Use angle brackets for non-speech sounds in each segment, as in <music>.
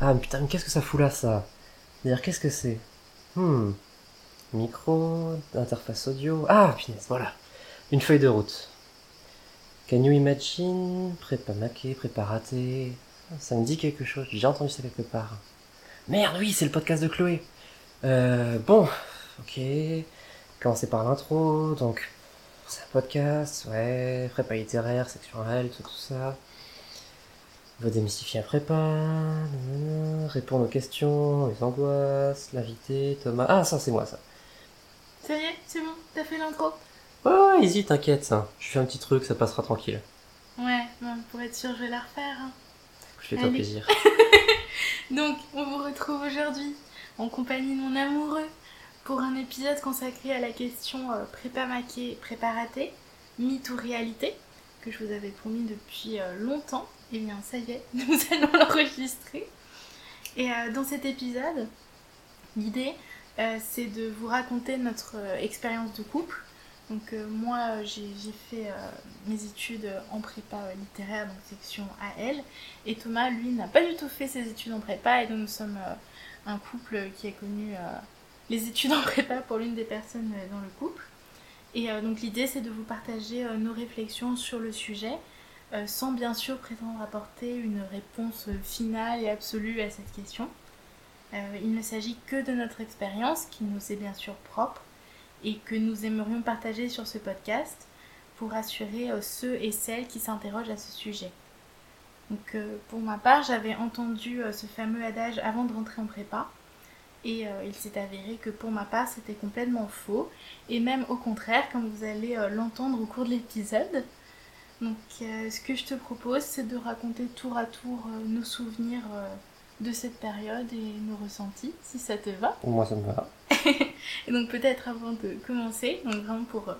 Ah putain, mais qu'est-ce que ça fout là ça? D'ailleurs, qu'est-ce que c'est? Hmm. Micro, interface audio. Ah, punaise, voilà. Une feuille de route. Can you imagine? Prépa maqué, prépa raté. Ça me dit quelque chose, j'ai entendu ça quelque part. Merde, oui, c'est le podcast de Chloé. Euh, bon, ok. Commencer par l'intro, donc. C'est un podcast, ouais. Prépa littéraire, section tout, tout ça. Va démystifier un prépa. Répondre aux questions, les angoisses, l'invité, Thomas. Ah, ça, c'est moi, ça. Ça y est, c'est bon, t'as fait l'intro? Ouais, ouais, easy, t'inquiète, ça. Je fais un petit truc, ça passera tranquille. Ouais, pour être sûr, je vais la refaire. hein. Fais-toi Allez. plaisir. <laughs> Donc, on vous retrouve aujourd'hui en compagnie de mon amoureux pour un épisode consacré à la question euh, prépa maquée, prépa ratée, mythe ou réalité, que je vous avais promis depuis euh, longtemps. Et bien, ça y est, <laughs> nous allons l'enregistrer. Et euh, dans cet épisode, l'idée, euh, c'est de vous raconter notre expérience de couple. Donc moi, j'ai fait mes études en prépa littéraire, donc section AL. Et Thomas, lui, n'a pas du tout fait ses études en prépa. Et donc nous sommes un couple qui a connu les études en prépa pour l'une des personnes dans le couple. Et euh, l'idée, c'est de vous partager euh, nos réflexions sur le sujet, euh, sans bien sûr prétendre apporter une réponse finale et absolue à cette question. Il ne s'agit que de notre expérience, qui nous est bien sûr propre, et que nous aimerions partager sur ce podcast pour assurer euh, ceux et celles qui s'interrogent à ce sujet. Pour ma part, j'avais entendu ce fameux adage avant de rentrer en prépa, et euh, il s'est avéré que pour ma part, c'était complètement faux, et même au contraire, comme vous allez euh, l'entendre au cours de l'épisode. Donc euh, ce que je te propose, c'est de raconter tour à tour nos souvenirs de cette période et nos ressentis, si ça te va. Moi, ça me va. <laughs> Et donc peut-être avant de commencer, donc vraiment pour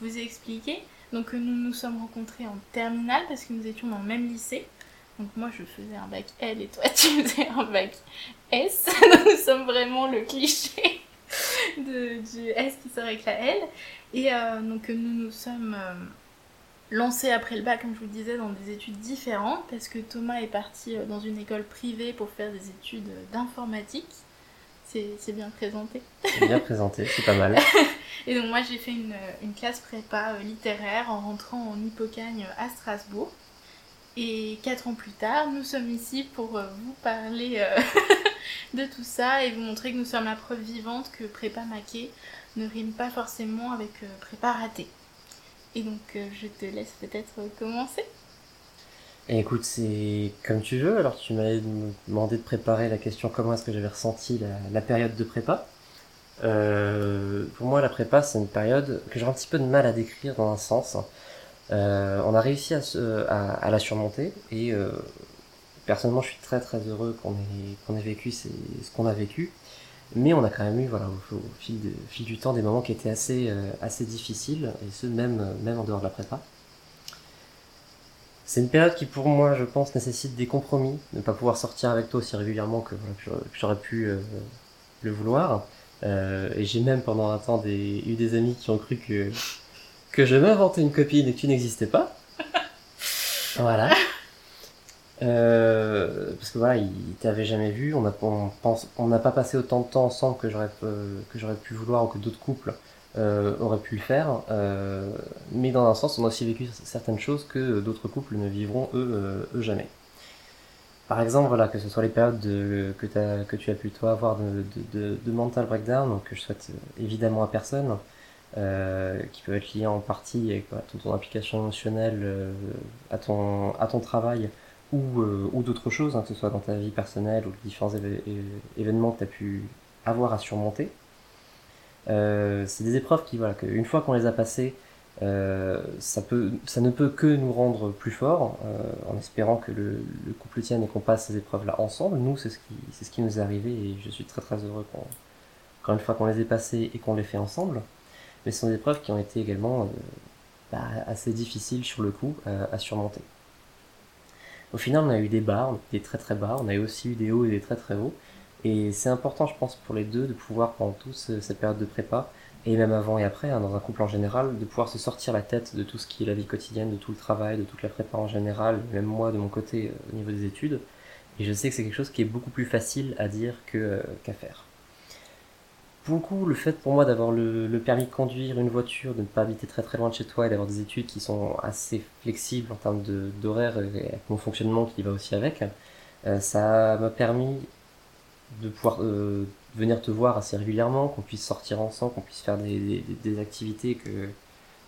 vous expliquer, donc nous nous sommes rencontrés en terminale parce que nous étions dans le même lycée. Donc moi je faisais un bac L et toi <laughs> tu faisais un bac S. <laughs> Nous sommes vraiment le cliché de, du S qui sort avec la L. Et euh, donc nous nous sommes euh, lancés après le bac, comme je vous le disais, dans des études différentes parce que Thomas est parti euh, dans une école privée pour faire des études d'informatique. C'est bien présenté. C'est bien présenté, c'est pas mal. <laughs> Et donc moi j'ai fait une, une classe prépa littéraire en rentrant en Hippocagne à Strasbourg. Et quatre ans plus tard, nous sommes ici pour euh, vous parler euh, <laughs> de tout ça et vous montrer que nous sommes la preuve vivante que prépa maquée ne rime pas forcément avec euh, prépa ratée. Et donc je te laisse peut-être commencer. Écoute, c'est comme tu veux. Alors, tu m'avais demandé de préparer la question comment est-ce que j'avais ressenti la, période de prépa? Pour moi, la prépa, c'est une période que j'ai un petit peu de mal à décrire dans un sens. Euh, on a réussi à, la surmonter et euh, personnellement, je suis très très heureux qu'on ait, vécu ce qu'on a vécu. Mais on a quand même eu, voilà, au, fil, du temps, des moments qui étaient assez, euh, assez difficiles, et ce, même, même en dehors de la prépa. C'est une période qui, pour moi, je pense, nécessite des compromis. Ne pas pouvoir sortir avec toi aussi régulièrement que, j'aurais- pu le vouloir. Et j'ai même pendant un temps eu des amis qui ont cru que, que je m'inventais une copine et que tu n'existais pas. <laughs> Voilà. Euh, parce que voilà, il t'avait jamais vu, on n'a on pense, on n'a pas passé autant de temps ensemble que j'aurais euh, que j'aurais pu vouloir ou que d'autres couples euh, auraient pu le faire. Euh, mais dans un sens, on a aussi vécu certaines choses que d'autres couples ne vivront eux, eux jamais. Par exemple, voilà, que ce soit les périodes de, que, tu as pu toi avoir de, de, mental breakdown, que je souhaite évidemment à personne, qui peuvent être liés en partie voilà, toute ton implication émotionnelle euh, à, ton, à ton travail ou, euh, ou d'autres choses, hein, que ce soit dans ta vie personnelle ou les différents événements que tu as pu avoir à surmonter. Euh, c'est des épreuves qui, voilà, qu'une fois qu'on les a passées, euh, ça, peut, ça ne peut que nous rendre plus forts, euh, en espérant que le, le couple tienne et qu'on passe ces épreuves-là ensemble. Nous, c'est ce, qui, c'est ce qui nous est arrivé et je suis très très heureux qu'on, encore une fois qu'on les ait passées et qu'on les fait ensemble. Mais ce sont des épreuves qui ont été également euh, bah, assez difficiles sur le coup euh, à surmonter. Au final, on a eu des bas, des très très bas, on a eu aussi eu des hauts et des très très hauts. Et c'est important, je pense, pour les deux de pouvoir, pendant toute ce- cette période de prépa, et même avant et après, hein, dans un couple en général, de pouvoir se sortir la tête de tout ce qui est la vie quotidienne, de tout le travail, de toute la prépa en général, même moi de mon côté euh, au niveau des études, Et je sais que c'est quelque chose qui est beaucoup plus facile à dire que, qu'à faire. Pour le coup, le fait pour moi d'avoir le, permis de conduire une voiture, de ne pas habiter très très loin de chez toi et d'avoir des études qui sont assez flexibles en termes d'horaire et avec mon fonctionnement qui va aussi avec, euh, ça m'a permis de pouvoir euh, venir te voir assez régulièrement, qu'on puisse sortir ensemble, qu'on puisse faire des, activités que,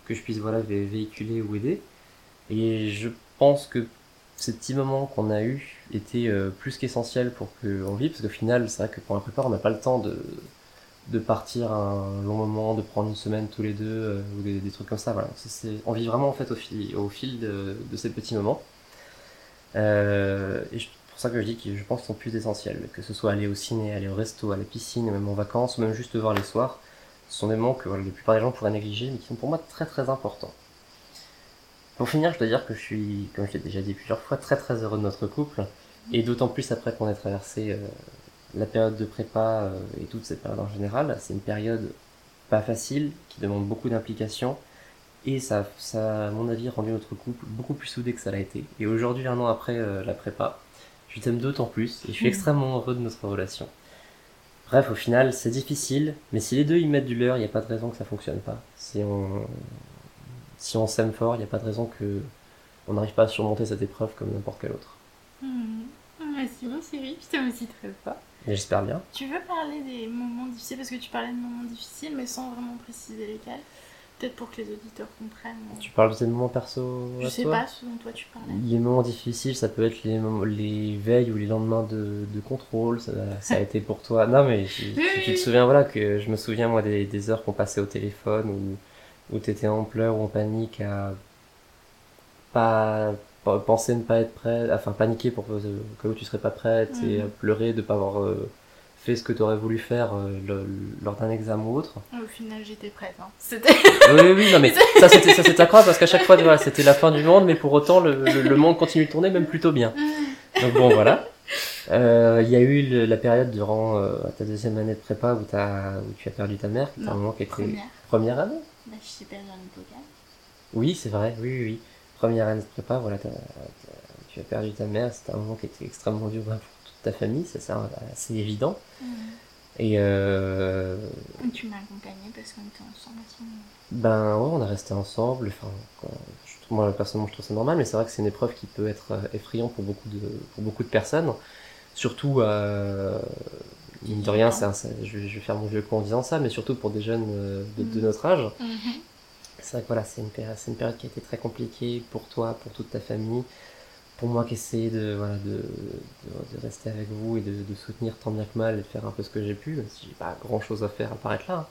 que je puisse voilà, véhiculer ou aider. Et je pense que ces petits moments qu'on a eu étaient euh, plus qu'essentiels pour qu'on vive, parce qu'au final, c'est vrai que pour la prépa, on n'a pas le temps de, de partir un long moment, de prendre une semaine tous les deux, euh, ou des, des, trucs comme ça. Voilà. On vit vraiment en fait au fil, de ces petits moments. Euh, et c'est pour ça que je dis que je pense qu'ils sont plus essentiels, que ce soit aller au ciné, aller au resto, à la piscine, même en vacances, ou même juste voir les soirs. Ce sont des moments que voilà, la plupart des gens pourraient négliger, mais qui sont pour moi très très importants. Pour finir, je dois dire que je suis, comme je l'ai déjà dit plusieurs fois, très très heureux de notre couple, et d'autant plus après qu'on ait traversé euh, la période de prépa euh, et toute cette période en général. C'est une période pas facile, qui demande beaucoup d'implication, et ça, ça, à mon avis, rendu notre couple beaucoup plus soudé que ça l'a été. Et aujourd'hui, un an après euh, la prépa, je t'aime d'autant plus, et je suis mmh. extrêmement heureux de notre relation. Bref, au final, c'est difficile, mais si les deux y mettent du leur, il n'y a pas de raison que ça fonctionne pas. Si on, si on s'aime fort, il n'y a pas de raison que on n'arrive pas à surmonter cette épreuve comme n'importe quelle autre. Mmh. Merci mon Cyril, je t'aime aussi très fort. J'espère bien. Tu veux parler des moments difficiles parce que tu parlais de moments difficiles mais sans vraiment préciser lesquels Peut-être pour que les auditeurs comprennent. Tu parles de tes moments perso Je sais pas, ce dont toi tu parlais. Les moments difficiles, ça peut être les, moments, les veilles ou les lendemains de, de contrôle, ça, ça a été pour toi. Non mais oui, tu, te souviens, voilà, que je me souviens moi des, des heures qu'on passait au téléphone où, où t'étais en pleurs ou en panique à pas penser ne pas être prête, enfin paniquer pour que tu serais pas prête et Mhm. pleurer de pas avoir euh, fait ce que tu aurais voulu faire euh, le- lors d'un examen ou autre. Au final, j'étais prête. Hein. C'était. Oui, oui, non, mais <laughs> ça c'était ça c'était croire parce qu'à chaque fois voilà, c'était la fin du monde, mais pour autant le, le, le monde continue de tourner même plutôt bien. Donc bon voilà. Euh, Il y a eu le- la période durant euh, ta deuxième année de prépa où, as, où tu as perdu ta mère, qui était un moment qui était Première. première année. Bah, je suis perdue en. Oui, c'est vrai, oui, oui, oui. Première année de prépa, voilà, tu as perdu ta mère, c'était un moment qui était extrêmement dur pour toute ta famille, ça c'est assez évident. Et euh, Et Tu m'as accompagnée parce qu'on était ensemble à ce moment. ben ouais, on a resté ensemble, enfin, quand- je trouve- moi personnellement je trouve ça normal, mais c'est vrai que c'est une épreuve qui peut être euh, effrayante pour beaucoup de, pour beaucoup de personnes, surtout, euh, mine de rien, un- je, vais, je vais faire mon vieux con en disant ça, mais surtout pour des jeunes euh, de, de Mhm. notre âge. Mhm. C'est vrai que voilà, c'est une, période, une période qui a été très compliquée pour toi, pour toute ta famille, pour moi qui essayais de, voilà, de, de, de rester avec vous et de, de soutenir tant bien que mal et de faire un peu ce que j'ai pu, même si j'ai pas grand chose à faire à part être là. hein.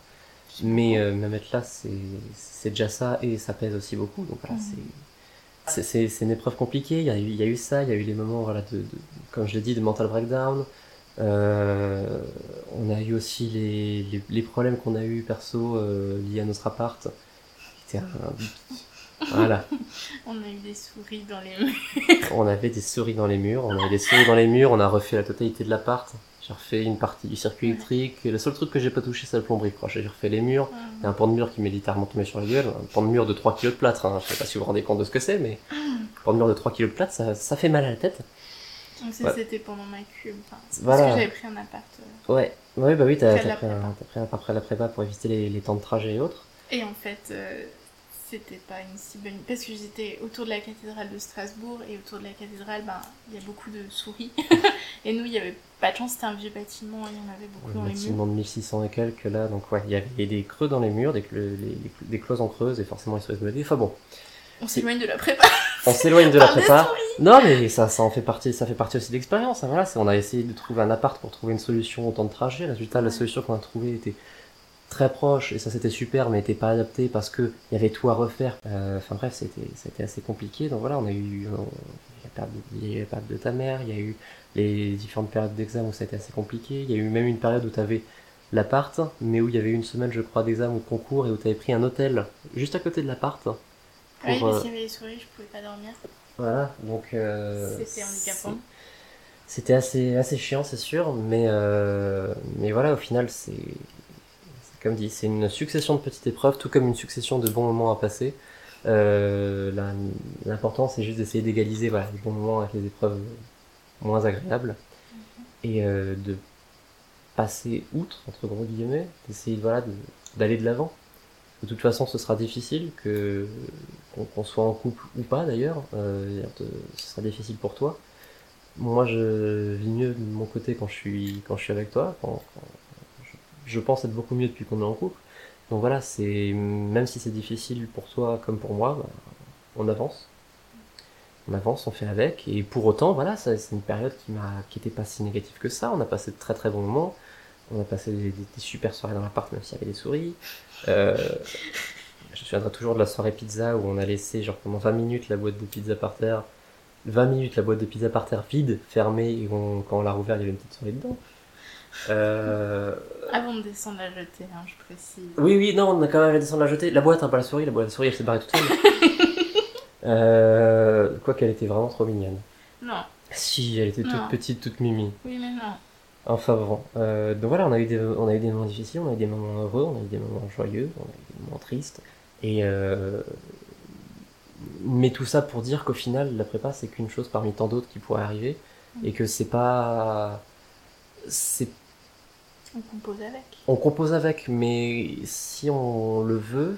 Mais euh, même être là, c'est, déjà ça et ça pèse aussi beaucoup. Donc voilà, Mhm. c'est, une épreuve compliquée. Il y, a eu, il y a eu ça, il y a eu les moments, voilà, de, de- comme je l'ai dit, de mental breakdown. Euh, on a eu aussi les, les, les problèmes qu'on a eu perso euh, liés à notre appart. <laughs> Voilà. On a eu des souris dans les murs. On avait des souris dans les murs, on avait des souris dans les murs, on a refait la totalité de l'appart. J'ai refait une partie du circuit électrique. Le seul truc que j'ai pas touché, c'est la plomberie. J'ai refait les murs. Il y a un pan de mur qui m'est littéralement tombé sur la gueule. Un pan de mur de 3 kg de plâtre. Hein. Je sais pas si vous vous rendez compte de ce que c'est, mais un pan de mur de 3 kg de plâtre, ça, ça fait mal à la tête. Donc ça, Ouais. c'était pendant ma cube. Enfin, Voilà. Parce que j'avais pris un appart. euh. Ouais, ouais bah oui, t'as pris, un- un après la prépa pour éviter les, les temps de trajet et autres. Et en fait, euh, c'était pas une si bonne... Parce que j'étais autour de la cathédrale de Strasbourg et autour de la cathédrale, ben, il y a beaucoup de souris. <laughs> et nous, il y avait pas de chance, c'était un vieux bâtiment et il y en avait beaucoup Un dans les murs. bâtiment de 1600 et quelques là, donc ouais, il y avait des creux dans les murs, des, les- les- des cloisons creuses et forcément ils se résolaient. Enfin bon, On s'éloigne de la prépa. on s'éloigne de la prépa. Non, mais ça, ça en fait partie, ça fait partie aussi de l'expérience. hein, voilà, on a essayé de trouver un appart pour trouver une solution au temps de trajet. Résultat, la solution qu'on a trouvée était très proche et ça c'était super, mais n'était pas adapté parce que il y avait tout à refaire. Euh, Enfin bref, c'était, c'était assez compliqué. Donc voilà, on a eu, on- il y a eu la période de ta mère, il y a eu les différentes périodes d'examen où ça a été assez compliqué. Il y a eu même une période où tu avais l'appart, mais où il y avait une semaine, je crois, d'examen ou de concours et où tu avais pris un hôtel juste à côté de l'appart. Pour, Oui, parce euh, qu'il y avait les souris, je pouvais pas dormir. voilà, donc. euh, C'était handicapant. C'était assez, assez chiant, c'est sûr, mais, euh, mais voilà, au final, c'est. Comme dit, c'est une succession de petites épreuves, tout comme une succession de bons moments à passer. Euh, L'important, c'est juste d'essayer d'égaliser voilà, les bons moments avec les épreuves moins agréable, et euh, de passer outre, entre gros guillemets, d'essayer voilà, d'aller de l'avant. De toute façon, ce sera difficile, que qu'on qu'on soit en couple ou pas d'ailleurs, euh, ce sera difficile pour toi. Moi, je vis mieux de mon côté quand je suis, quand je suis avec toi, quand, quand- je, pense être beaucoup mieux depuis qu'on est en couple. Donc voilà, c'est même si c'est difficile pour toi comme pour moi, bah, on avance. On avance, on fait avec, et pour autant, voilà, c'est une période qui m'a, qui était pas si négative que ça. On a passé de très très bons moments. On a passé des, des- super soirées dans l'appart, même s'il y avait des souris. Euh, je me souviendrai toujours de la soirée pizza où on a laissé genre pendant 20 minutes la boîte de pizza par terre. 20 minutes la boîte de pizza par terre vide, fermée, et quand on l'a rouvert, il y avait une petite souris dedans. Euh, Avant de descendre la jeter, hein, je précise. oui, oui, non, on a quand même descendu la jeter. La boîte, hein, pas la souris, la boîte, la souris, elle s'est barrée toute seule. <laughs> euh, quoi qu'elle était vraiment trop mignonne. Non, Si, elle était toute Non. petite, toute mimi. oui, mais non. Enfin bon. Euh, donc voilà, on a, eu des, on a eu des moments difficiles, on a eu des moments heureux, on a eu des moments joyeux, on a eu des moments tristes. Et euh, mais tout ça pour dire qu'au final, la prépa, c'est qu'une chose parmi tant d'autres qui pourraient arriver. Et que c'est pas. C'est On compose avec. On compose avec, mais si on le veut,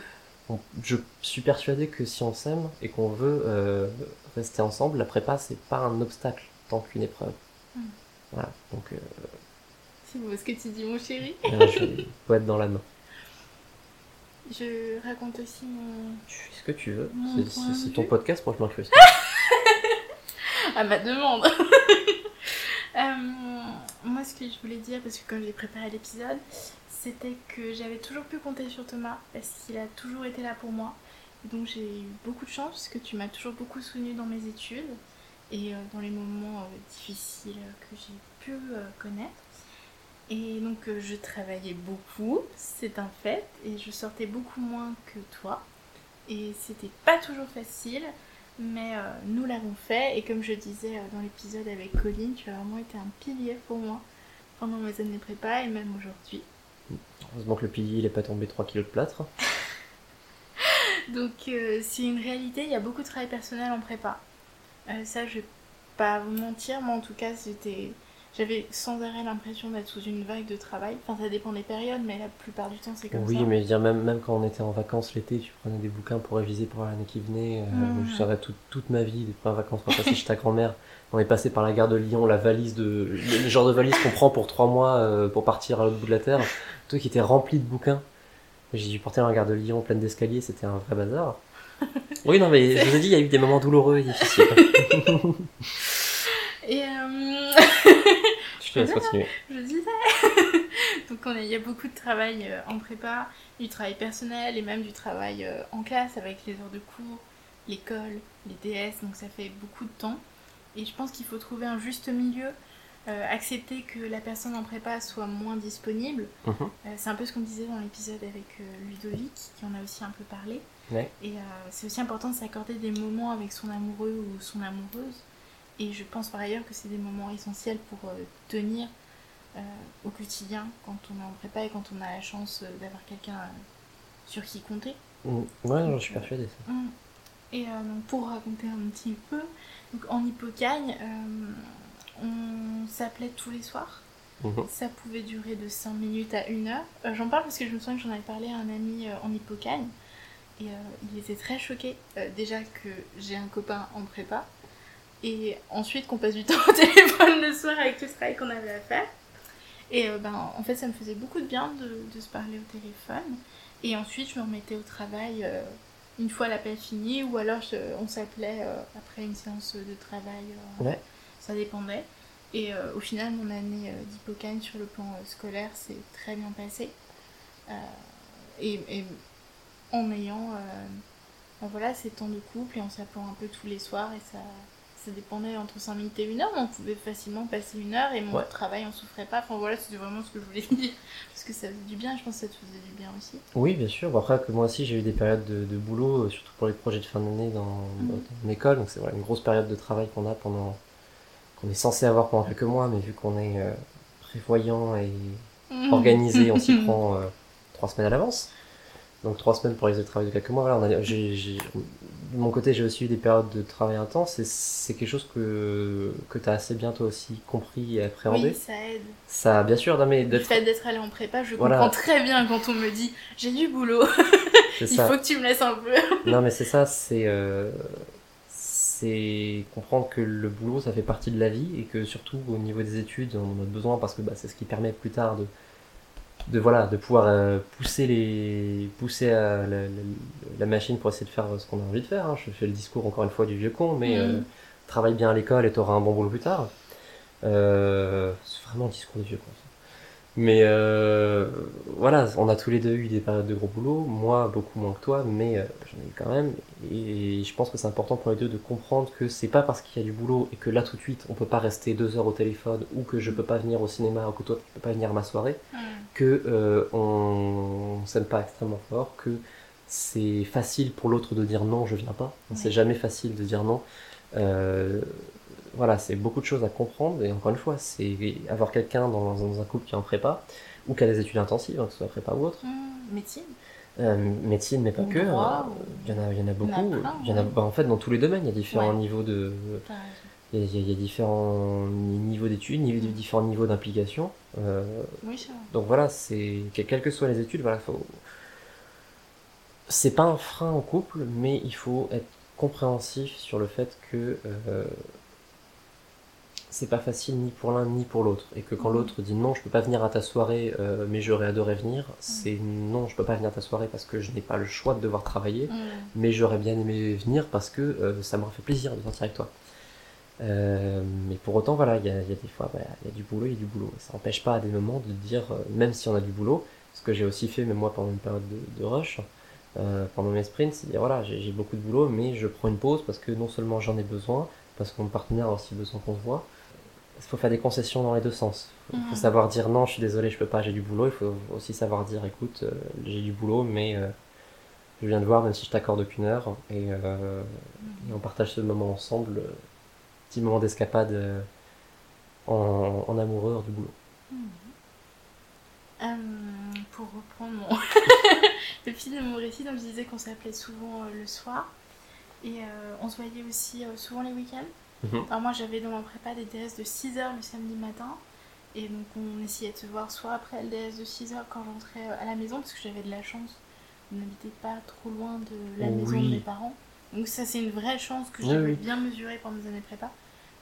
on- je suis persuadé que si on s'aime et qu'on veut euh, rester ensemble, la prépa c'est pas un obstacle tant qu'une épreuve. Mm. Voilà, donc euh, C'est beau ce que tu dis, mon chéri? <laughs> euh, je vais <laughs> être dans la main. Je raconte aussi mon... Tu fais ce que tu veux, c'est- ton podcast, moi je m'inclus. <laughs> à ma demande. Euh, moi, ce que je voulais dire, parce que quand j'ai préparé l'épisode, c'était que j'avais toujours pu compter sur Thomas, parce qu'il a toujours été là pour moi. Donc j'ai eu beaucoup de chance, parce que tu m'as toujours beaucoup soutenu dans mes études et euh, dans les moments euh, difficiles que j'ai pu connaître. Et donc je travaillais beaucoup, c'est un fait, et je sortais beaucoup moins que toi. Et c'était pas toujours facile, mais euh, nous l'avons fait. Et comme je disais euh, dans l'épisode avec Colline, tu as vraiment été un pilier pour moi pendant mes années prépa et même aujourd'hui. Heureusement que le pilier il est pas tombé 3 kilos de plâtre. <laughs> Donc euh, c'est une réalité, il y a beaucoup de travail personnel en prépa. Euh, ça, je vais pas vous mentir, moi en tout cas, c'était. J'avais sans arrêt l'impression d'être sous une vague de travail. Enfin, ça dépend des périodes, mais la plupart du temps, c'est comme Oui, ça. mais je veux dire, même, même quand on était en vacances l'été, tu prenais des bouquins pour réviser pour l'année qui venait. euh, Mhm. Je saurais toute, toute ma vie, des premières vacances qu'on a passées chez ta grand-mère. <laughs> On est passé par la gare de Lyon, la valise de. le, genre de valise qu'on prend pour trois mois euh, pour partir à l'autre bout de la terre. Tout qui était rempli de bouquins. J'ai dû porter dans la gare de Lyon pleine d'escaliers, c'était un vrai bazar. <laughs> Oui, non, mais je vous ai dit, il y a eu des moments douloureux et difficiles. <laughs> Et euh, te laisse continuer. je disais. <laughs> Donc on il y a beaucoup de travail euh, en prépa, du travail personnel et même du travail euh, en classe avec les heures de cours, l'école, les DS, donc ça fait beaucoup de temps. Et je pense qu'il faut trouver un juste milieu, euh, accepter que la personne en prépa soit moins disponible. Mhm. Euh, c'est un peu ce qu'on disait dans l'épisode avec euh, Ludovic, qui en a aussi un peu parlé. Ouais. Et c'est aussi important de s'accorder des moments avec son amoureux ou son amoureuse. Et je pense par ailleurs que c'est des moments essentiels pour euh, tenir euh, au quotidien quand on est en prépa et quand on a la chance euh, d'avoir quelqu'un sur qui compter. Mm, Ouais, je suis persuadé. ça. Mm. Et euh, donc pour raconter un petit peu, donc en Hippocagne, euh, on s'appelait tous les soirs. Mhm. Ça pouvait durer de 5 minutes à 1 heure. Euh, j'en parle parce que je me souviens que j'en avais parlé à un ami en Hippocagne. Et il était très choqué, déjà que j'ai un copain en prépa. Et ensuite qu'on passe du <laughs> temps au téléphone le soir avec tout ce travail qu'on avait à faire. Et euh, ben, en fait, ça me faisait beaucoup de bien de, de se parler au téléphone. Et ensuite, je me remettais au travail euh, une fois l'appel fini, ou alors je- on s'appelait euh, après une séance de travail. Ouais. Ça dépendait. Et au final, mon année d'Hippocagne sur le plan scolaire s'est très bien passée. Et, et en ayant ben voilà, ces temps de couple et en s'appelant un peu tous les soirs. Et ça, ça dépendait entre 5 minutes et 1 heure, mais on pouvait facilement passer une heure et mon Ouais. travail, on souffrait pas. Enfin voilà, c'était vraiment ce que je voulais <laughs> dire. Parce que ça faisait du bien, je pense que ça te faisait du bien aussi. Oui, bien sûr. Bon, après, que moi aussi, j'ai eu des périodes de, de boulot, euh, surtout pour les projets de fin d'année dans, Mhm. dans mon école. Donc, c'est voilà, une grosse période de travail qu'on a pendant. qu'on est censé avoir pendant quelques mois, mais vu qu'on est euh, prévoyant et organisé, on s'y <laughs> prend euh, trois semaines à l'avance. Donc trois semaines pour les de travail de quelques mois. Voilà, on a, de mon côté, j'ai aussi eu des périodes de travail intense et c'est quelque chose que, que tu as assez bien toi aussi compris et appréhendé. Oui, ça aide. Ça, bien sûr, non mais Le d'être. fait d'être allé en prépa, je Voilà. comprends très bien quand on me dit j'ai du boulot, <laughs> il ça. faut que tu me laisses un peu. <laughs> Non mais c'est ça, c'est. euh, c'est comprendre que le boulot ça fait partie de la vie et que surtout au niveau des études on en a besoin parce que bah, c'est ce qui permet plus tard de, de voilà de pouvoir euh, pousser les pousser à la, la- la machine pour essayer de faire ce qu'on a envie de faire hein. je fais le discours encore une fois du vieux con mais Mhm. euh, travaille bien à l'école et t'auras un bon boulot plus tard Euh, c'est vraiment le discours du vieux con ça. mais euh, voilà on a tous les deux eu des périodes de gros boulot moi beaucoup moins que toi mais euh, j'en ai eu quand même et je pense que c'est important pour les deux de comprendre que c'est pas parce qu'il y a du boulot et que là tout de suite on peut pas rester deux heures au téléphone ou que je peux pas venir au cinéma ou que toi tu peux pas venir à ma soirée que euh, on, on s'aime pas extrêmement fort, que c'est facile pour l'autre de dire non, je viens pas. C'est jamais facile de dire non. Euh, voilà, c'est beaucoup de choses à comprendre et encore une fois, c'est avoir quelqu'un dans, dans un couple qui est en prépa ou qui a des études intensives, hein, que ce soit prépa ou autre. Mmh, médecine. Euh, médecine, mais pas Ou que. droit, ou- Il y en a, il y en a en a beaucoup. plein, Il y en a, ouais. bah, en fait, dans tous les domaines, il y a différents Ouais. niveaux de. Il y a, y y différents niveaux d'études, niveaux- différents niveaux d'implication. Euh, Oui, donc voilà, c'est que- quelles que soient les études, voilà, faut. C'est pas un frein en couple, mais il faut être compréhensif sur le fait que euh, c'est pas facile ni pour l'un ni pour l'autre, et que quand Mhm. l'autre dit non, je peux pas venir à ta soirée, euh, mais j'aurais adoré venir, c'est non, je peux pas venir à ta soirée parce que je n'ai pas le choix de devoir travailler, Mmh. mais j'aurais bien aimé venir parce que euh, ça m'aurait fait plaisir de sortir avec toi. Euh, mais pour autant, voilà, il y y a des fois, voilà, il y a du boulot, il y a du boulot. Ça n'empêche pas à des moments de dire, euh, même si on a du boulot, ce que j'ai aussi fait, même moi, pendant une période de, de rush, euh, pendant mes sprints, c'est dire, voilà, j'ai beaucoup de boulot, mais je prends une pause parce que non seulement j'en ai besoin, parce que mon partenaire a aussi besoin qu'on se voit. Il faut faire des concessions dans les deux sens. Il faut Mhm. savoir dire non, je suis désolé, je peux pas, j'ai du boulot. Il faut aussi savoir dire, écoute, euh, j'ai du boulot, mais euh, je viens de voir, même si je t'accorde qu'une heure, et, euh, et on partage ce moment ensemble, petit moment d'escapade euh, en, en amoureux hors du boulot. Euh, pour reprendre mon... <laughs> le fil de mon récit, donc je disais qu'on s'appelait souvent euh, le soir. Et on se voyait aussi souvent les week-ends. Mhm. Alors moi j'avais dans ma prépa des DS de 6h le samedi matin. Et donc on essayait de se voir soit après le DS de 6h quand j'entrais à la maison, parce que j'avais de la chance. On n'habitait pas trop loin de la Oui. maison de mes parents. Donc ça c'est une vraie chance que j'avais oui. bien mesurée pendant mes années prépa.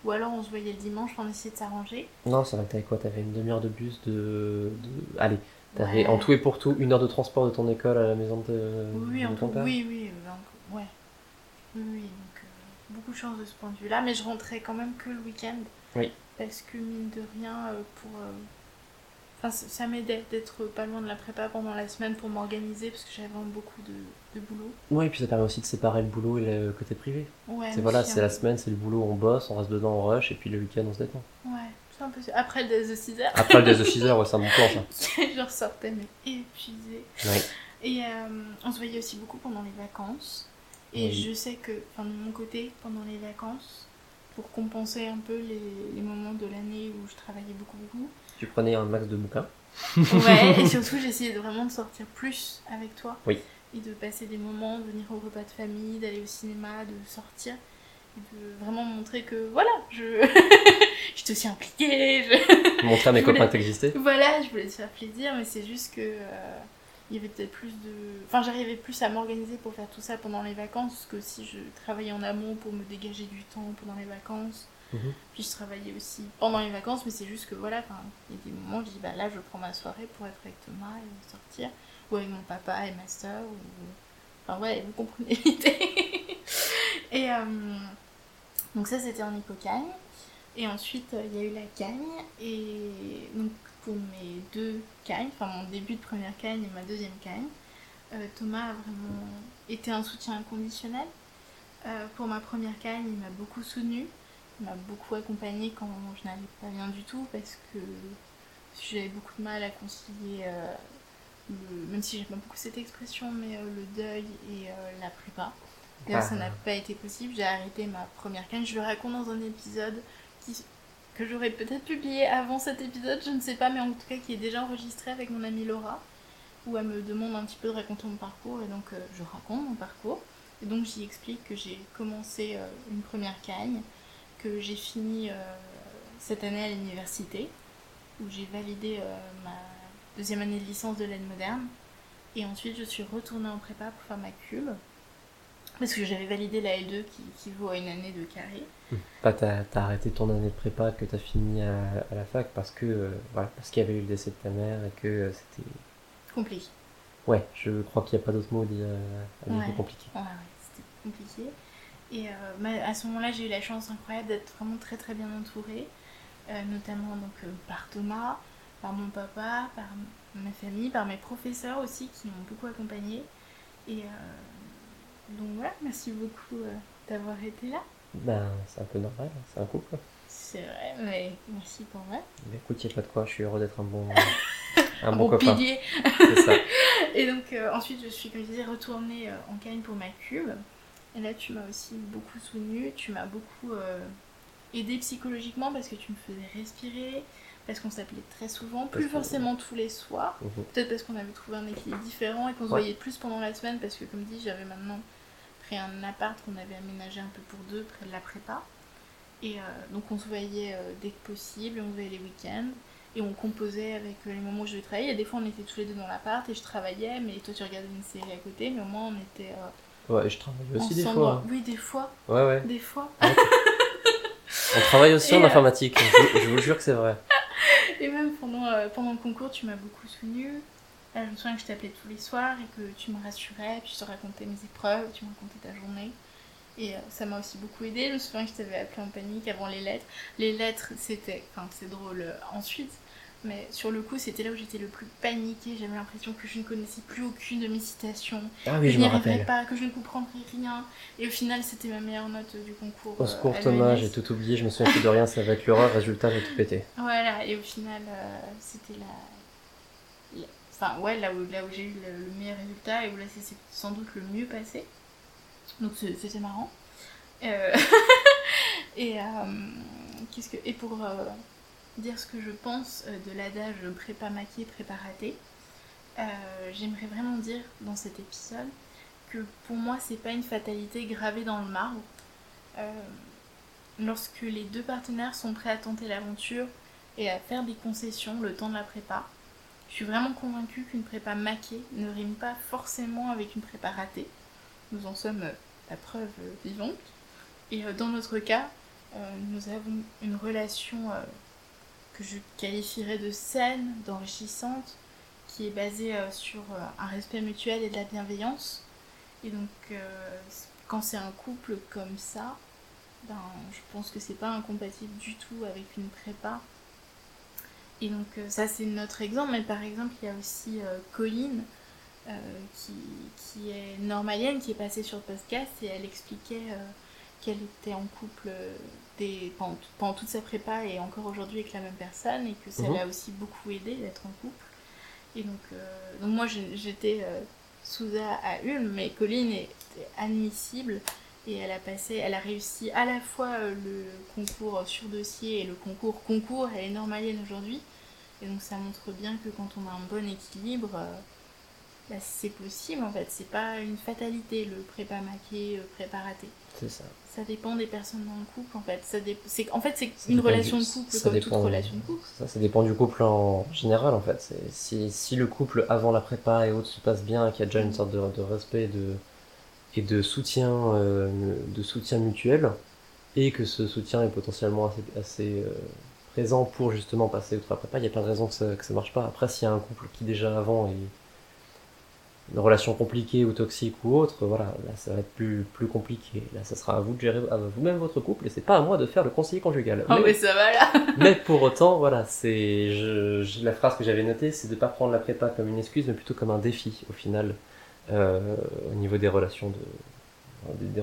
Ou alors on se voyait le dimanche, on essayait de s'arranger. Non, c'est vrai que t'avais quoi? T'avais une demi-heure de bus de. de... Allez, t'avais Ouais. en tout et pour tout une heure de transport de ton école à la maison de, Oui, de en ton tout, père? oui, oui, euh, donc, ouais. Oui, oui, donc euh, beaucoup de chance de ce point de vue-là, mais je rentrais quand même que le week-end. Oui. Parce que mine de rien, euh, pour. Enfin, ça, m'aidait d'être pas loin de la prépa pendant la semaine pour m'organiser, parce que j'avais vraiment beaucoup de, de boulot. Ouais, et puis ça permet aussi de séparer le boulot et le côté privé. Ouais, c'est voilà, un c'est la peu- semaine, c'est le boulot, on bosse, on reste dedans, on rush, et puis le week-end, on se détend. Ouais, c'est un peu. Après le DS de 6 heures, Après le DS de 6 heures, ouais, c'est un bon plan ça. <laughs> je ressortais, mais épuisée. Ouais. Et euh, on se voyait aussi beaucoup pendant les vacances. Et Oui. je sais que, enfin, de mon côté, pendant les vacances, pour compenser un peu les, les moments de l'année où je travaillais beaucoup, beaucoup, Tu prenais un max de bouquins. <laughs> ouais, et <laughs> surtout j'essayais de vraiment de sortir plus avec toi. Oui. Et de passer des moments, de venir au repas de famille, d'aller au cinéma, de sortir. Et de vraiment montrer que, voilà, je. <laughs> J'étais aussi impliquée. je- Montrer à mes Je voulais- copains que t'existais. voilà, je voulais te faire plaisir, mais c'est juste que euh, il y avait peut-être plus de. Enfin, j'arrivais plus à m'organiser pour faire tout ça pendant les vacances que si je travaillais en amont pour me dégager du temps pendant les vacances. Mhm. Puis je travaillais aussi pendant les vacances, mais c'est juste que voilà, il y a des moments où je dis bah là je prends ma soirée pour être avec Thomas et sortir, ou avec mon papa et ma soeur, ou. Enfin ouais, vous comprenez <laughs> l'idée. et euh, donc ça c'était en hypocagne. Et ensuite, euh, il y a eu la cagne. Et donc, pour mes deux cagnes, enfin mon début de première cagne et ma deuxième cagne, euh, Thomas a vraiment été un soutien inconditionnel. Euh, pour ma première cagne, il m'a beaucoup soutenu. Il m'a beaucoup accompagnée quand je n'allais pas bien du tout parce que j'avais beaucoup de mal à concilier, euh, le- même si j'aime pas beaucoup cette expression, mais le deuil et la prépa. D'ailleurs, ça Ah. n'a pas été possible. J'ai arrêté ma première canne. Je le raconte dans un épisode qui- que j'aurais peut-être publié avant cet épisode, je ne sais pas, mais en tout cas qui est déjà enregistré avec mon amie Laura. où elle me demande un petit peu de raconter mon parcours et donc je raconte mon parcours. Et donc j'y explique que j'ai commencé une première cagne, que j'ai fini cette année à l'université, où j'ai validé ma deuxième année de licence de l'aide moderne. Et ensuite, je suis retournée en prépa pour faire ma cube. Parce que j'avais validé la L2 qui vaut à une année de carré. Pas t'as as arrêté ton année de prépa que t'as fini à, la fac parce que euh, voilà parce qu'il y avait eu le décès de ta mère et que euh, c'était compliqué. Ouais, je crois qu'il n'y a pas d'autre mot à dire, compliqué. Ouais, ouais, c'était compliqué. Et euh, à ce moment-là, j'ai eu la chance incroyable d'être vraiment très très bien entourée, notamment donc par Thomas, par mon papa, par ma famille, par mes professeurs aussi qui m'ont beaucoup accompagnée. Et donc voilà, merci beaucoup euh, d'avoir été là. Ben, c'est un peu normal, c'est un couple. C'est vrai, mais merci pour moi. Mais écoute, il n'y a pas de quoi, je suis heureux d'être un bon, <laughs> un, bon, copain. pilier. c'est ça. <laughs> Et donc, euh, ensuite, je suis, comme je disais, retournée euh, en Cannes pour ma cube. Et là, tu m'as aussi beaucoup soutenu, tu m'as beaucoup aidé psychologiquement parce que tu me faisais respirer, parce qu'on s'appelait très souvent, plus forcément tous les soirs. Mhm. Peut-être parce qu'on avait trouvé un équilibre différent et qu'on se voyait plus pendant la semaine, parce que comme dit, j'avais maintenant pris un appart qu'on avait aménagé un peu pour deux près de la prépa. Et euh, donc on se voyait euh, dès que possible, on se voyait les week-ends. Et on composait avec euh, les moments où je travaillais. Et des fois on était tous les deux dans l'appart et je travaillais, mais toi tu regardais une série à côté, mais au moins on était. ouais, je travaillais aussi des fois. Oui, des fois. Ouais, ouais. Des fois. on travaille aussi en informatique, je vous jure que c'est vrai. Et même pendant, euh, pendant le concours, tu m'as beaucoup soutenu. je me souviens que je t'appelais tous les soirs et que tu me rassurais, puis je te racontais mes épreuves, tu me racontais ta journée. Et euh, ça m'a aussi beaucoup aidé. Je me souviens que je t'avais appelé en panique avant les lettres. Les lettres, c'était. Enfin, c'est drôle euh, ensuite, mais sur le coup, c'était là où j'étais le plus paniquée. J'avais l'impression que je ne connaissais plus aucune de mes citations. Ah oui, que je n'y arriverais pas, que je ne comprendrais rien. Et au final, c'était ma meilleure note du concours. Au secours, Thomas, j'ai tout oublié. Je me souviens plus de rien. Ça va être l'horreur. Résultat, j'ai tout pété. Voilà. Et au final, euh, c'était la... Enfin, ouais, là où, là où j'ai eu le, meilleur résultat et où là, c'est sans doute le mieux passé. Donc, c'était marrant. Euh, <laughs> et, euh, qu'est-ce que... et pour dire ce que je pense euh, de l'adage prépa maquillé, prépa raté. Euh, j'aimerais vraiment dire dans cet épisode que pour moi c'est pas une fatalité gravée dans le marbre. Euh, lorsque les deux partenaires sont prêts à tenter l'aventure et à faire des concessions le temps de la prépa, je suis vraiment convaincue qu'une prépa maquée ne rime pas forcément avec une prépa ratée. Nous en sommes la preuve vivante. Et dans notre cas, nous avons une relation que je qualifierais de saine, d'enrichissante, qui est basée euh, sur euh, un respect mutuel et de la bienveillance. Et donc, euh, quand c'est un couple comme ça, ben, je pense que c'est pas incompatible du tout avec une prépa. Et donc, ça, c'est notre exemple. Mais par exemple, il y a aussi Colline, qui, qui, est normalienne, qui est passée sur le podcast et elle expliquait qu'elle était en couple des, pendant, toute sa prépa et encore aujourd'hui avec la même personne et que ça mhm. l'a aussi beaucoup aidé d'être en couple. Et donc, euh, donc moi j'étais euh, Souza à Ulm, mais Colline était admissible et elle a passé, elle a réussi à la fois euh, le concours sur dossier et le concours concours, elle est normalienne aujourd'hui. Et donc ça montre bien que quand on a un bon équilibre, bah, c'est possible en fait, c'est pas une fatalité le prépa maqué, prépa raté. C'est ça. Ça dépend des personnes dans le couple, en fait. Ça c'est... En fait, c'est une relation de couple comme toute relation de couple. Ça, ça dépend du couple en général, en fait. Si, si le couple, avant la prépa et autres, se passe bien, qu'il y a déjà une sorte de, de respect de, et de soutien, euh, de soutien mutuel, et que ce soutien est potentiellement assez, assez euh, présent pour justement passer outre la prépa, il n'y a pas de raison que ça, que ça marche pas. Après, s'il y a un couple qui déjà avant est une relation compliquée ou toxique ou autre, voilà, là ça va être plus, plus compliqué. Là, ça sera à vous de gérer vous-même votre couple et c'est pas à moi de faire le conseiller conjugal. Oh, mais, ça va là <laughs> Mais pour autant, voilà, c'est la phrase que j'avais notée, c'est de pas prendre la prépa comme une excuse, mais plutôt comme un défi au final, euh, au niveau des relations de, des,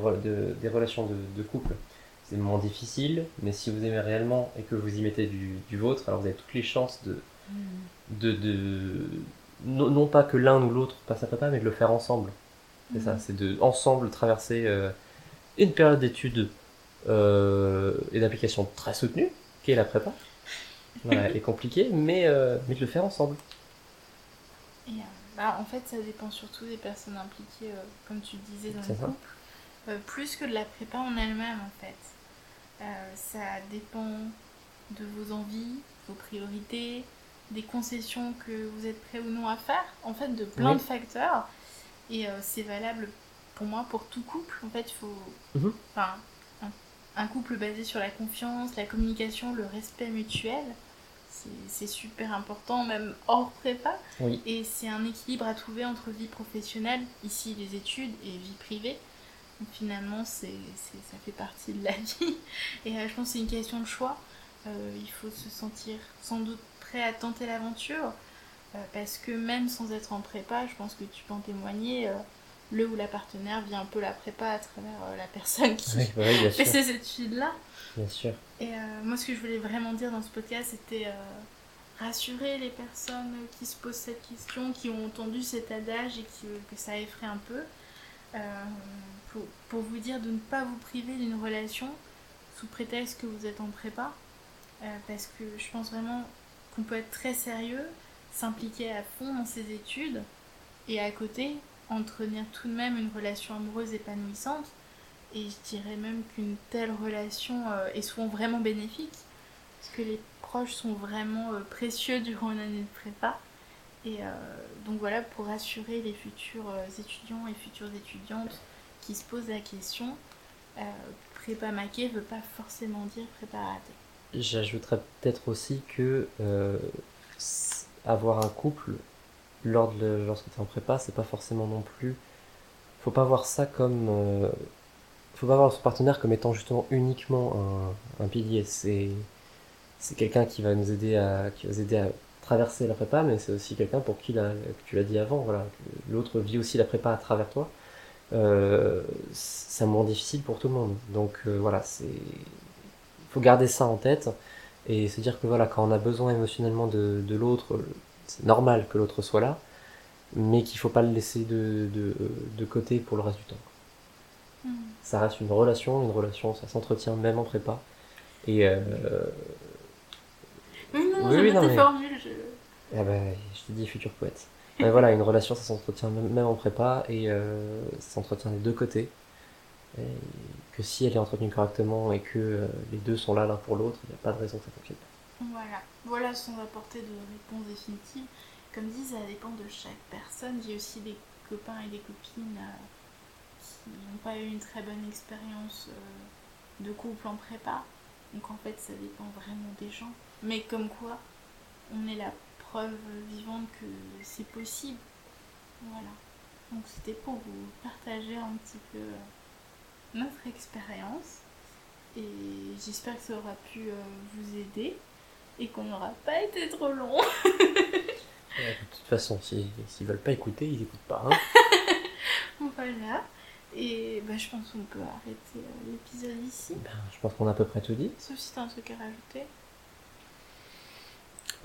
des, relations de, couple. C'est des moments difficiles, mais si vous aimez réellement et que vous y mettez du, du vôtre, alors vous avez toutes les chances de, mm. de, de non, pas que l'un ou l'autre passe à papa, mais de le faire ensemble. C'est ça, mhm. c'est de ensemble traverser euh, une période d'études euh, et d'application très soutenue, qui est la prépa. Voilà, <laughs> est compliquée, mais, euh, mais de le faire ensemble. Et bah, en fait, ça dépend surtout des personnes impliquées, euh, comme tu disais, dans le ça. couple. Euh, plus que de la prépa en elle-même, en fait. Euh, ça dépend de vos envies, vos priorités, des concessions que vous êtes prêt ou non à faire, en fait, de plein Oui. de facteurs. Et euh, c'est valable pour moi pour tout couple. En fait, il faut. Enfin, un, un couple basé sur la confiance, la communication, le respect mutuel, c'est- super important, même hors prépa. Oui. Et c'est un équilibre à trouver entre vie professionnelle, ici les études, et vie privée. Donc finalement, c'est- ça fait partie de la <laughs> vie. Et euh, je pense que c'est une question de choix. Euh, il faut se sentir sans doute prêt à tenter l'aventure. euh, parce que même sans être en prépa, je pense que tu peux en témoigner, euh, le ou la partenaire vit un peu la prépa à travers euh, la personne qui <laughs> Oui, bah oui, fait ces études-là. Bien sûr. Et moi, ce que je voulais vraiment dire dans ce podcast, c'était rassurer les personnes qui se posent cette question, qui ont entendu cet adage et qui, que ça effraie un peu, pour, pour vous dire de ne pas vous priver d'une relation sous prétexte que vous êtes en prépa, parce que je pense vraiment qu'on peut être très sérieux, s'impliquer à fond dans ses études, et à côté, entretenir tout de même une relation amoureuse épanouissante. Et je dirais même qu'une telle relation euh, est souvent vraiment bénéfique, parce que les proches sont vraiment euh, précieux durant une année de prépa. Et euh, donc voilà, pour rassurer les futurs étudiants et futures étudiantes qui se posent la question, prépa maquée veut pas forcément dire prépa ratée. J'ajouterais peut-être aussi que euh, avoir un couple lors de, lorsque tu es en prépa, c'est pas forcément non plus. Faut pas voir ça comme. euh, faut pas voir son partenaire comme étant justement uniquement un, un pilier. C'est c'est quelqu'un qui va nous aider à traverser la prépa, mais c'est aussi quelqu'un pour qui la, tu l'as dit avant, voilà, l'autre vit aussi la prépa à travers toi. Euh, c'est un moment difficile pour tout le monde. Donc euh, voilà, c'est faut garder ça en tête et se dire que voilà, quand on a besoin émotionnellement de, de l'autre, c'est normal que l'autre soit là, mais qu'il faut pas le laisser de, de, de côté pour le reste du temps. Hmm. Ça reste une relation, une relation, ça s'entretient même en prépa. Et euh, Oui, non, Oui, non, mais- formules. Je... ah bah, je t'ai dit futur poète. Mais voilà, une relation, ça s'entretient même, même en prépa et euh, ça s'entretient des deux côtés. Que si elle est entretenue correctement et que euh, les deux sont là l'un pour l'autre, il n'y a pas de raison que ça fonctionne pas. Voilà, voilà sans apporter de réponse définitive. Comme dit, ça dépend de chaque personne. J'ai aussi des copains et des copines euh, qui n'ont pas eu une très bonne expérience euh, de couple en prépa. Donc en fait, ça dépend vraiment des gens. Mais comme quoi, on est la preuve vivante que c'est possible. Voilà. Donc c'était pour vous partager un petit peu notre expérience. Et j'espère que ça aura pu euh, vous aider et qu'on n'aura pas été trop long. <laughs> De toute façon, si- s'ils veulent pas écouter, ils écoutent pas. hein. <laughs> voilà. Et bah, je pense qu'on peut arrêter euh, l'épisode ici. Ben, je pense qu'on a à peu près tout dit. Sauf si t'as un truc à rajouter.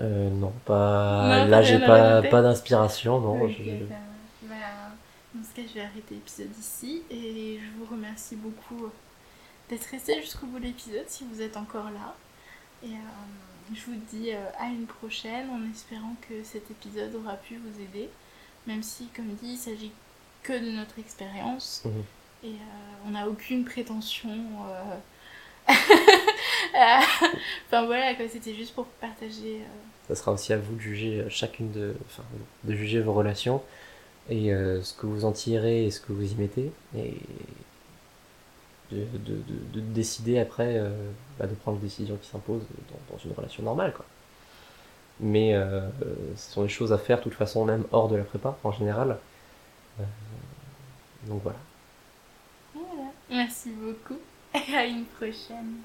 Euh, non, pas. Non, Là, j'ai pas, pas d'inspiration, non. Ok, je- bah, dans ce cas, je vais arrêter l'épisode ici. Et je vous remercie beaucoup d'être resté jusqu'au bout de l'épisode si vous êtes encore là. Et euh, je vous dis euh, à une prochaine en espérant que cet épisode aura pu vous aider. Même si, comme dit, il s'agit que de notre expérience. Mhm. Et euh, on n'a aucune prétention. euh, <laughs> enfin voilà, c'était juste pour partager. Ça sera aussi à vous de juger chacune de, enfin, de juger vos relations et euh, ce que vous en tirez et ce que vous y mettez et de, de, de- de décider après euh, bah, de prendre les décisions qui s'imposent dans, une relation normale quoi. Mais euh, ce sont des choses à faire de toute façon même hors de la prépa en général. Donc voilà. Voilà. Merci beaucoup <laughs> à une prochaine.